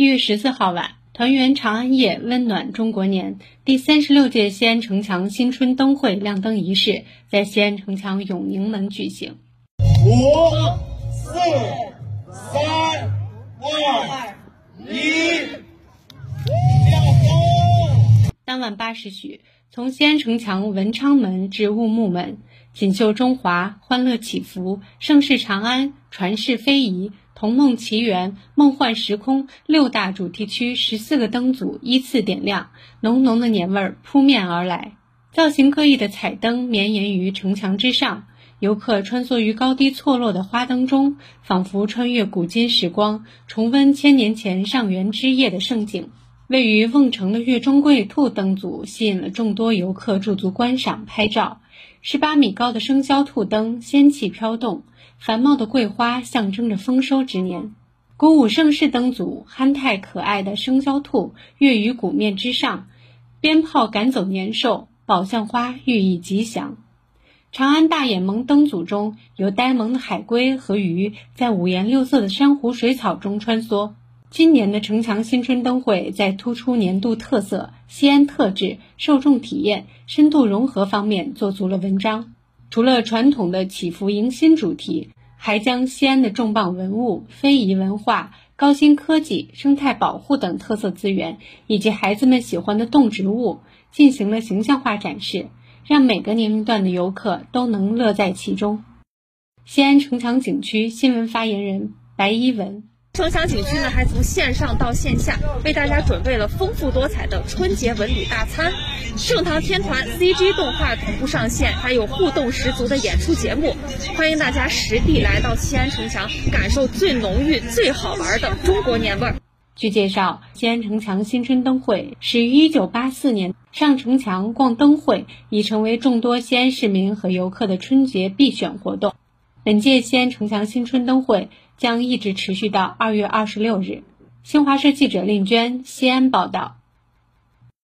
一月十四号晚，团圆长安夜，温暖中国年。第三十六届西安城墙新春灯会亮灯仪式在西安城墙永宁门举行。五、四、三、二、一，亮灯！当晚八时许，从西安城墙文昌门至雾木门，锦绣中华，欢乐祈福，盛世长安，传世非遗。童梦奇缘、梦幻时空六大主题区十四个灯组依次点亮，浓浓的年味儿扑面而来。造型各异的彩灯绵延于城墙之上，游客穿梭于高低错落的花灯中，仿佛穿越古今时光，重温千年前上元之夜的盛景。位于瓮城的月中桂兔灯组吸引了众多游客驻足观赏拍照。十八米高的生肖兔灯仙气飘动。繁茂的桂花象征着丰收之年，鼓舞盛世灯组憨态可爱的生肖兔跃于鼓面之上，鞭炮赶走年兽，宝相花寓意吉祥。长安大眼萌灯组中有呆萌的海龟和鱼在五颜六色的珊瑚水草中穿梭。今年的城墙新春灯会在突出年度特色、西安特质、受众体验、深度融合方面做足了文章。除了传统的祈福迎新主题，还将西安的重磅文物、非遗文化、高新科技、生态保护等特色资源，以及孩子们喜欢的动植物，进行了形象化展示，让每个年龄段的游客都能乐在其中。西安城墙景区新闻发言人白一文。城墙景区呢，还从线上到线下为大家准备了丰富多彩的春节文旅大餐，盛唐天团 CG 动画同步上线，还有互动十足的演出节目，欢迎大家实地来到西安城墙，感受最浓郁、最好玩的中国年味儿。据介绍，西安城墙新春灯会始于1984年，上城墙逛灯会已成为众多西安市民和游客的春节必选活动。本届西安城墙新春灯会。将一直持续到二月二十六日。新华社记者令娟西安报道。